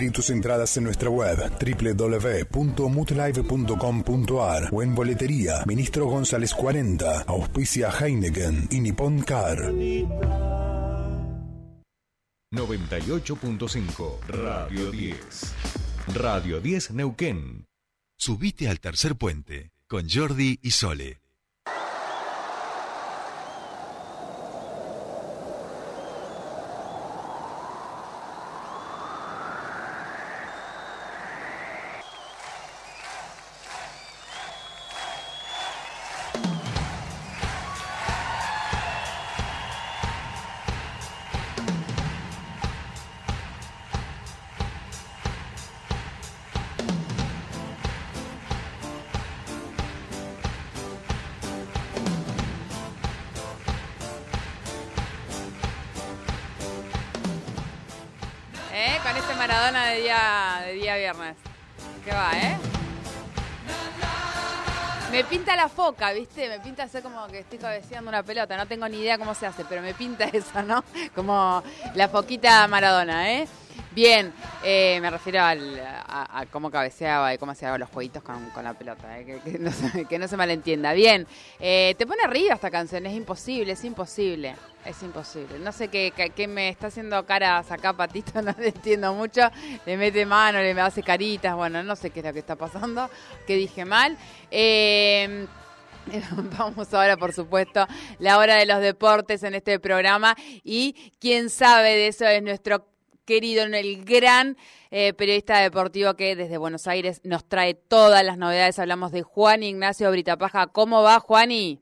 Y tus entradas en nuestra web www.mutlive.com.ar o en boletería Ministro González 40, auspicia Heineken y Nippon Car. 98.5 Radio 10. Radio 10 Neuquén. Subite al tercer puente con Jordi y Sole. ¿Eh? Con este Maradona de día, de día viernes. ¿Qué va, eh? Me pinta la foca, ¿viste? Me pinta hacer como que estoy cabeceando una pelota. No tengo ni idea cómo se hace, pero me pinta eso, ¿no? Como la foquita Maradona, ¿eh? Bien, eh, me refiero al- a, cómo cabeceaba y cómo hacía los jueguitos con, la pelota, ¿eh? que, no se, que. Bien, eh, te pone arriba esta canción, es imposible, es imposible, es imposible. No sé qué, qué, me está haciendo caras acá, Patito, no le entiendo mucho. Le mete mano, le hace caritas, bueno, no sé qué es lo que está pasando, que dije mal. Eh, Vamos ahora, por supuesto, la hora de los deportes en este programa y quien sabe de eso es nuestro querido, el gran eh, periodista deportivo que desde Buenos Aires nos trae todas las novedades. Hablamos de Juan Ignacio Britapaja. ¿Cómo va, Juani?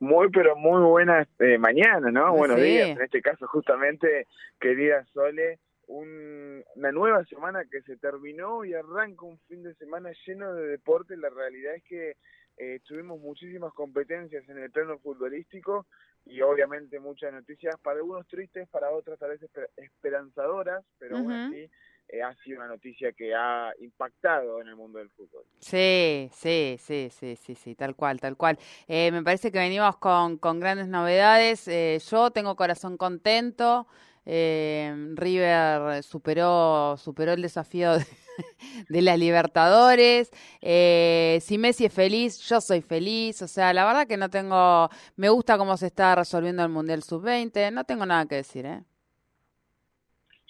Muy, pero muy buenas eh, mañanas, ¿no? Buenos días. En este caso, justamente, querida Sole, un- una nueva semana que se terminó y arranca un fin de semana lleno de deporte. La realidad es que eh, tuvimos muchísimas competencias en el plano futbolístico y obviamente muchas noticias, para algunos tristes, para otros tal vez esper- esperanzadoras, pero aún Ujú. así eh, ha sido una noticia que ha impactado en el mundo del fútbol. Sí, sí, sí, sí, sí, sí, tal cual, tal cual. Eh, me parece que venimos con, con grandes novedades. Eh, yo tengo corazón contento. Eh, River superó, superó el desafío de, de las Libertadores. Eh, si Messi es feliz, yo soy feliz. O sea, la verdad que no tengo. Me gusta cómo se está resolviendo el Mundial Sub-20. No tengo nada que decir, ¿eh?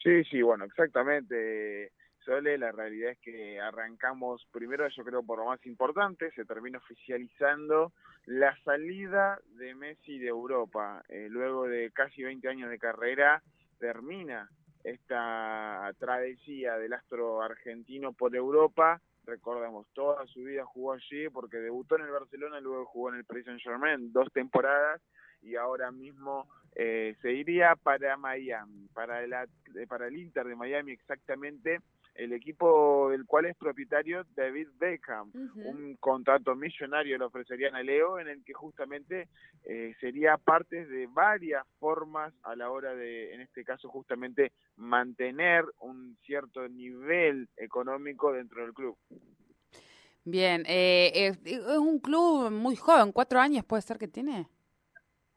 Sí, sí, bueno, exactamente. Sole, la realidad es que arrancamos primero, yo creo, por lo más importante, se termina oficializando la salida de Messi de Europa. Eh, luego de casi 20 años de carrera, termina esta travesía del astro argentino por Europa. Recordamos, toda su vida jugó allí porque debutó en el Barcelona, luego jugó en el Paris Saint Germain dos temporadas y ahora mismo eh, se iría para Miami, para el, At- eh, para el Inter de Miami exactamente, el equipo del cual es propietario David Beckham. Un contrato millonario le ofrecerían a Leo en el que justamente eh, sería parte de varias formas a la hora de, en este caso justamente, mantener un cierto nivel económico dentro del club. Bien, eh, es, es un club muy joven, cuatro años puede ser que tiene.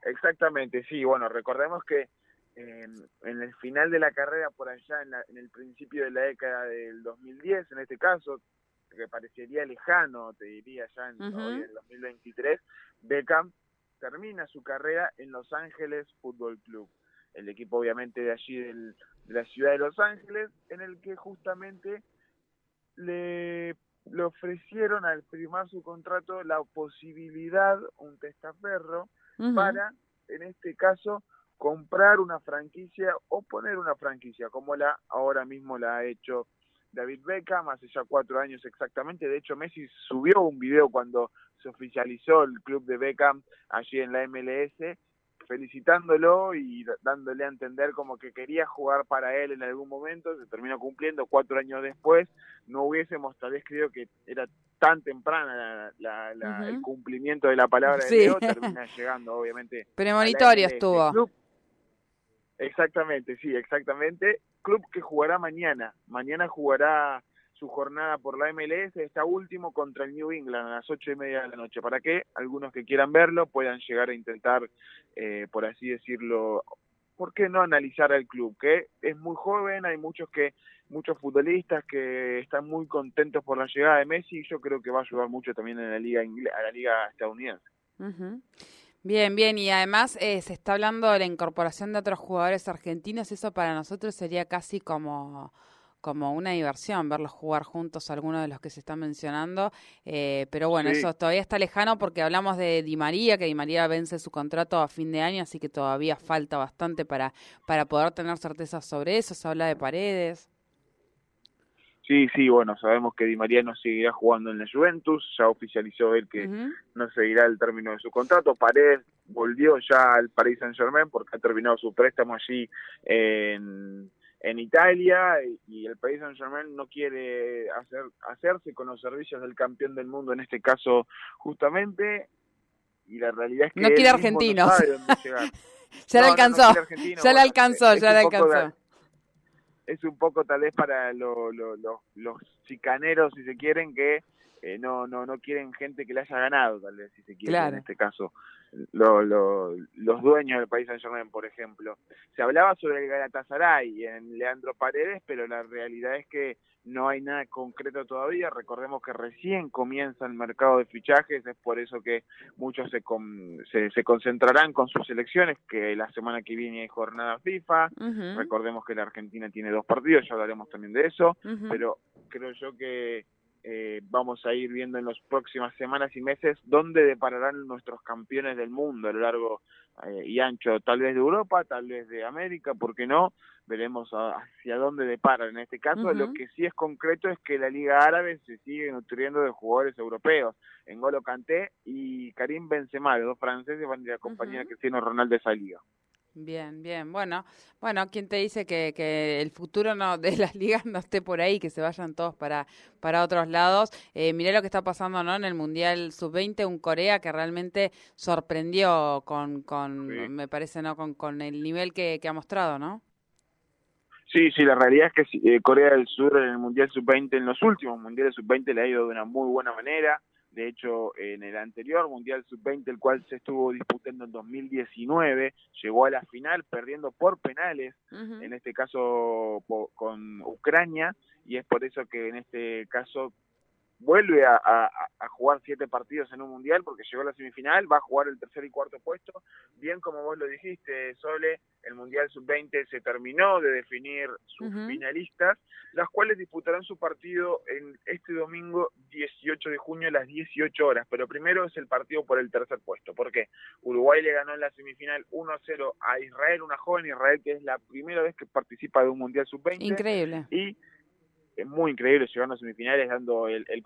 Exactamente, sí. Bueno, recordemos que en, en el final de la carrera, por allá, en, la- en el principio de la década del 2010, en este caso, que parecería lejano, te diría ya en, Ujú. hoy en el 2023, Beckham termina su carrera en Los Ángeles Fútbol Club. El equipo, obviamente, de allí del- de la ciudad de Los Ángeles, en el que justamente le, le ofrecieron al firmar su contrato la posibilidad, un testaferro, para, en este caso, comprar una franquicia o poner una franquicia, como la ahora mismo la ha hecho David Beckham hace ya cuatro años exactamente. De hecho, Messi subió un video cuando se oficializó el club de Beckham allí en la MLS, felicitándolo y dándole a entender como que quería jugar para él en algún momento. Se terminó cumpliendo cuatro años después. No hubiésemos tal vez creído que era tan temprana la- la- la- el cumplimiento de la palabra de Sí. Leo. Termina llegando, obviamente, Premonitorio estuvo. Exactamente, sí, exactamente. Club que jugará mañana. Mañana jugará su jornada por la MLS, está último contra el New England a las ocho y media de la noche, para que algunos que quieran verlo puedan llegar a intentar, eh, por así decirlo, ¿por qué no analizar al club? Que es muy joven, hay muchos que muchos futbolistas que están muy contentos por la llegada de Messi y yo creo que va a ayudar mucho también en la liga a la liga estadounidense. Bien, bien, y además eh, se está hablando de la incorporación de otros jugadores argentinos, eso para nosotros sería casi como como una diversión verlos jugar juntos algunos de los que se están mencionando, eh, pero bueno, eso todavía está lejano porque hablamos de Di María, que Di María vence su contrato a fin de año, así que todavía falta bastante para, para poder tener certeza sobre eso, se habla de paredes. Sí, sí, bueno, sabemos que Di María no seguirá jugando en la Juventus, ya oficializó él que no seguirá el término de su contrato. Paredes volvió ya al Paris Saint-Germain porque ha terminado su préstamo allí en, en Italia y el Paris Saint-Germain no quiere hacer, hacerse con los servicios del campeón del mundo, en este caso justamente, y la realidad es que... No quiere argentinos. ya le alcanzó, ya le alcanzó, ya le alcanzó es un poco tal vez para los chicaneros, si se quieren, que eh, no, no, no quieren gente que le haya ganado, tal vez, si se quiere, en este caso, los dueños del país Saint Germain, por ejemplo. Se hablaba sobre el Galatasaray en Leandro Paredes, pero la realidad es que no hay nada concreto todavía. Recordemos que recién comienza el mercado de fichajes, es por eso que muchos se, se, concentrarán con sus elecciones, que la semana que viene hay jornada FIFA. Recordemos que la Argentina tiene dos partidos, ya hablaremos también de eso, pero creo yo que eh, vamos a ir viendo en las próximas semanas y meses dónde depararán nuestros campeones del mundo a lo largo eh, y ancho, tal vez de Europa, tal vez de América, ¿por qué no? Veremos hacia dónde deparan. En este caso, lo que sí es concreto es que la Liga Árabe se sigue nutriendo de jugadores europeos. En Golo Kanté y Karim Benzema, los dos franceses, van a ir acompañar a Cristiano Ronaldo de esa liga. Bien, bien. Bueno, bueno, ¿quién te dice que, que el futuro no de las ligas no esté por ahí, que se vayan todos para, para otros lados? Eh, mirá lo que está pasando ¿no? en el Mundial Sub-20, un Corea que realmente sorprendió con, con me parece, ¿no? con, con el nivel que, que ha mostrado, ¿no? Sí, sí, la realidad es que eh, Corea del Sur en el Mundial Sub-20, en los últimos Mundiales Sub-20 le ha ido de una muy buena manera de hecho, en el anterior Mundial Sub-20, el cual se estuvo disputando en 2019, llegó a la final perdiendo por penales, en este caso con Ucrania, y es por eso que en este caso vuelve a, jugar siete partidos en un mundial porque llegó a la semifinal, va a jugar el tercer y cuarto puesto. Bien como vos lo dijiste, Sole, el mundial sub-20 se terminó de definir sus finalistas, las cuales disputarán su partido en este domingo 18 de junio a las 18 horas. Pero primero es el partido por el tercer puesto. porque Uruguay le ganó en la semifinal 1-0 a Israel, una joven Israel que es la primera vez que participa de un mundial sub-20. Increíble. Y muy increíble, llegando a semifinales, dando el, el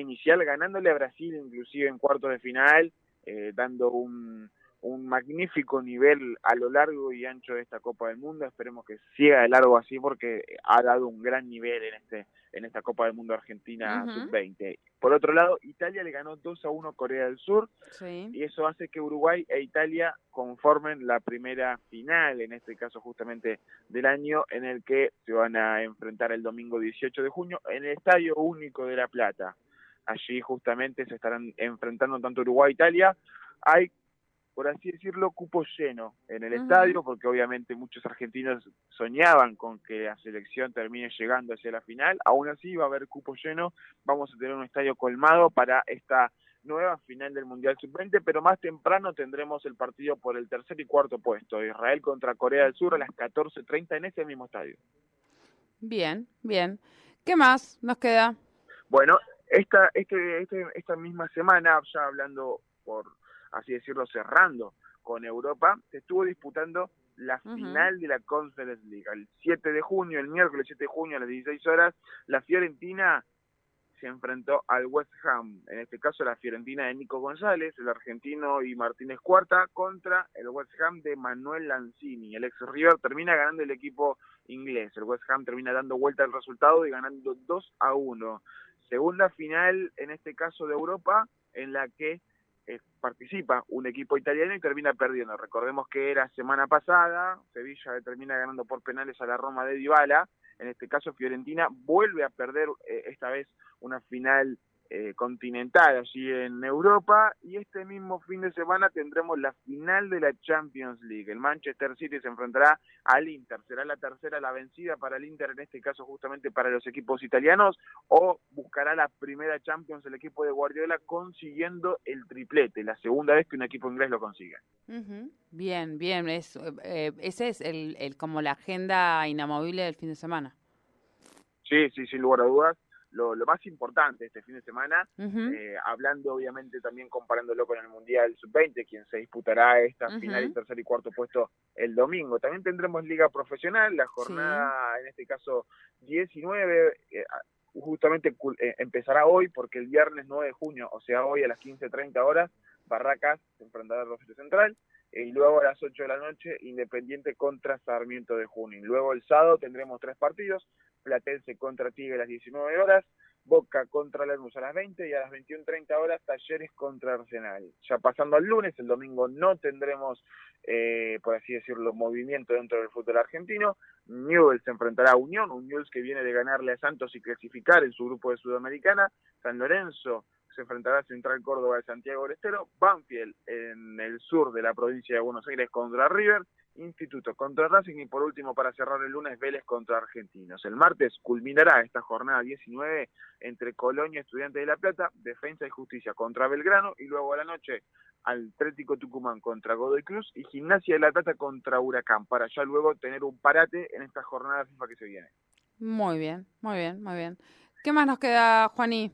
inicial, ganándole a Brasil inclusive en cuartos de final, eh, dando un, un magnífico nivel a lo largo y ancho de esta Copa del Mundo. Esperemos que siga de largo así porque ha dado un gran nivel en este en esta Copa del Mundo Argentina sub-20. Por otro lado, Italia le ganó 2 a 1 Corea del Sur y eso hace que Uruguay e Italia conformen la primera final, en este caso justamente del año, en el que se van a enfrentar el domingo 18 de junio en el Estadio Único de La Plata. Allí justamente se estarán enfrentando tanto Uruguay e Italia. Hay por así decirlo, cupo lleno en el estadio, porque obviamente muchos argentinos soñaban con que la selección termine llegando hacia la final. Aún así va a haber cupo lleno, vamos a tener un estadio colmado para esta nueva final del Mundial Sub-20, pero más temprano tendremos el partido por el tercer y cuarto puesto, Israel contra Corea del Sur a las 14.30 en ese mismo estadio. Bien, bien. ¿Qué más nos queda? Bueno, esta, este, este, esta misma semana, ya hablando por así decirlo, cerrando con Europa, se estuvo disputando la final de la Conference League. El 7 de junio, el miércoles 7 de junio a las 16 horas, la Fiorentina se enfrentó al West Ham, en este caso la Fiorentina de Nico González, el argentino y Martínez Cuarta, contra el West Ham de Manuel Lanzini. El ex River termina ganando el equipo inglés. El West Ham termina dando vuelta al resultado y ganando 2 a 1. Segunda final, en este caso de Europa, en la que eh, participa un equipo italiano y termina perdiendo. Recordemos que era semana pasada, Sevilla termina ganando por penales a la Roma de Dybala, en este caso Fiorentina vuelve a perder eh, esta vez una final eh, continental allí en Europa y este mismo fin de semana tendremos la final de la Champions League. El Manchester City se enfrentará al Inter. Será la tercera la vencida para el Inter, en este caso justamente para los equipos italianos, o buscará la primera Champions el equipo de Guardiola consiguiendo el triplete, la segunda vez que un equipo inglés lo consigue. Bien, bien. Es, eh, ese es el, el, como la agenda inamovible del fin de semana. Sí, sí, sin lugar a dudas lo, más importante este fin de semana, eh, hablando obviamente también comparándolo con el Mundial Sub-20, quien se disputará esta final y tercer y cuarto puesto el domingo. También tendremos Liga Profesional, la jornada, en este caso 19, eh, justamente eh, empezará hoy porque el viernes 9 de junio, o sea, hoy a las 15.30 horas, Barracas se enfrentará al Rosario Central y luego a las 8 de la noche Independiente contra Sarmiento de Junín. Luego el sábado tendremos tres partidos, Platense contra Tigre a las 19 horas, Boca contra Lanús a las 20 y a las 21.30 horas Talleres contra Arsenal. Ya pasando al lunes, el domingo no tendremos, eh, por así decirlo, movimiento dentro del fútbol argentino. Newell's se enfrentará a Unión, un Newell's que viene de ganarle a Santos y clasificar en su grupo de Sudamericana. San Lorenzo se enfrentará a Central Córdoba de Santiago del Estero, Banfield en el sur de la provincia de Buenos Aires contra River, Instituto contra Racing y por último para cerrar el lunes Vélez contra Argentinos. El martes culminará esta jornada 19 entre Colonia, Estudiantes de La Plata, Defensa y Justicia contra Belgrano y luego a la noche Atlético Tucumán contra Godoy Cruz y Gimnasia de La Plata contra Huracán para ya luego tener un parate en esta jornada FIFA que se viene. Muy bien, muy bien, muy bien. ¿Qué más nos queda, Juaní?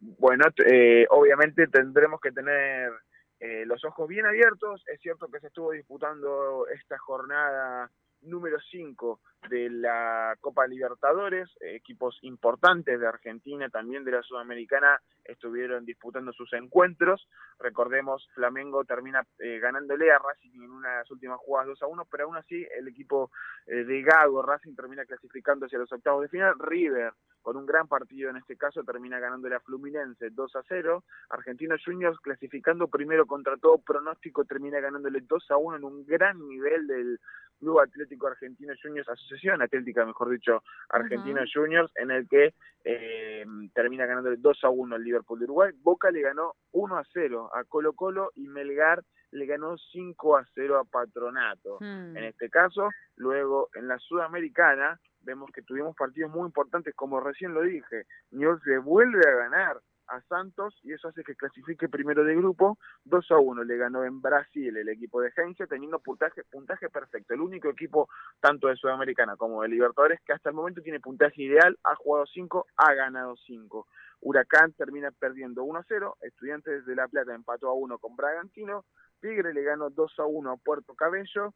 bueno, eh, obviamente tendremos que tener eh, los ojos bien abiertos. Es cierto que se estuvo disputando esta jornada número 5 de la Copa Libertadores, equipos importantes de Argentina, también de la Sudamericana, estuvieron disputando sus encuentros. Recordemos, Flamengo termina eh, ganándole a Racing en unas últimas jugadas 2 a 1, pero aún así el equipo eh, de Gago, Racing, termina clasificando hacia los octavos de final. River, con un gran partido en este caso, termina ganándole a Fluminense 2 a 0. Argentinos Juniors clasificando primero contra todo pronóstico, termina ganándole 2 a 1 en un gran nivel del Club Atlético Argentino Juniors, Asociación Atlética, mejor dicho, Argentino Juniors, en el que eh, termina ganando 2 a 1 al Liverpool de Uruguay. Boca le ganó 1 a 0 a Colo Colo y Melgar le ganó 5 a 0 a Patronato. Hmm. En este caso, luego en la Sudamericana, vemos que tuvimos partidos muy importantes, como recién lo dije. Newell's se vuelve a ganar a Santos y eso hace que clasifique primero de grupo. 2 a 1 le ganó en Brasil el equipo de Heinze teniendo puntaje, puntaje perfecto. El único equipo tanto de Sudamericana como de Libertadores que hasta el momento tiene puntaje ideal, ha jugado 5, ha ganado 5. Huracán termina perdiendo 1 a 0, Estudiantes de La Plata empató a 1 con Bragantino, Tigre le ganó 2 a 1 a Puerto Cabello,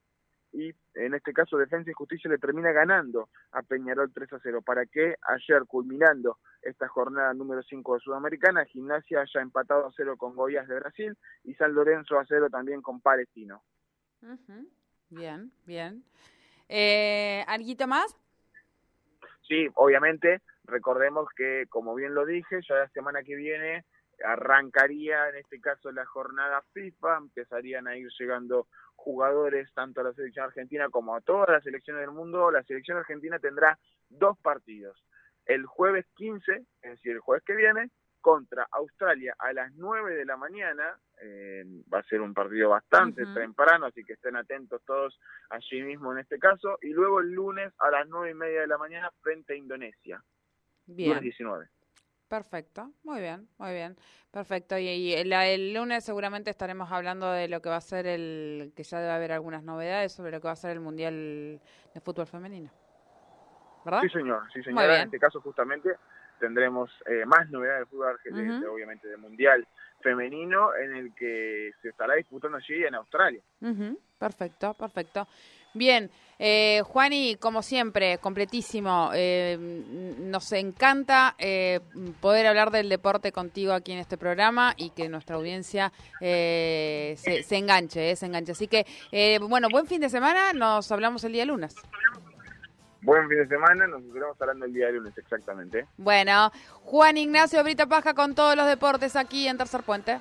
y en este caso Defensa y Justicia le termina ganando a Peñarol 3 a 0, para que ayer culminando esta jornada número 5 de Sudamericana, Gimnasia haya empatado a 0 con Goiás de Brasil y San Lorenzo a 0 también con Palestino. Bien, bien. Eh, ¿Alguito más? Sí, obviamente, recordemos que, como bien lo dije, ya la semana que viene arrancaría en este caso la jornada FIFA, empezarían a ir llegando jugadores tanto a la selección argentina como a todas las selecciones del mundo. La selección argentina tendrá dos partidos. El jueves 15, es decir, el jueves que viene, contra Australia a las 9 de la mañana. Eh, va a ser un partido bastante temprano, así que estén atentos todos allí mismo en este caso. Y luego el lunes a las 9 y media de la mañana frente a Indonesia. Bien. Lunes 19. Perfecto, muy bien, muy bien, perfecto. Y, el, lunes seguramente estaremos hablando de lo que va a ser el, que ya debe haber algunas novedades sobre lo que va a ser el Mundial de Fútbol Femenino. ¿Verdad? Sí, señor, sí, señor. En este caso justamente tendremos eh, más novedades de fútbol, argentino, obviamente de Mundial Femenino, en el que se estará disputando allí en Australia. Perfecto, perfecto. Bien, eh, Juani, como siempre, completísimo. Eh, nos encanta eh, poder hablar del deporte contigo aquí en este programa y que nuestra audiencia eh, se, se, enganche, se enganche. Así que, bueno, buen fin de semana. Nos hablamos el día lunes. Buen fin de semana, nos estaremos hablando el día lunes, exactamente. Bueno, Juan Ignacio Brita Paja con todos los deportes aquí en Tercer Puente.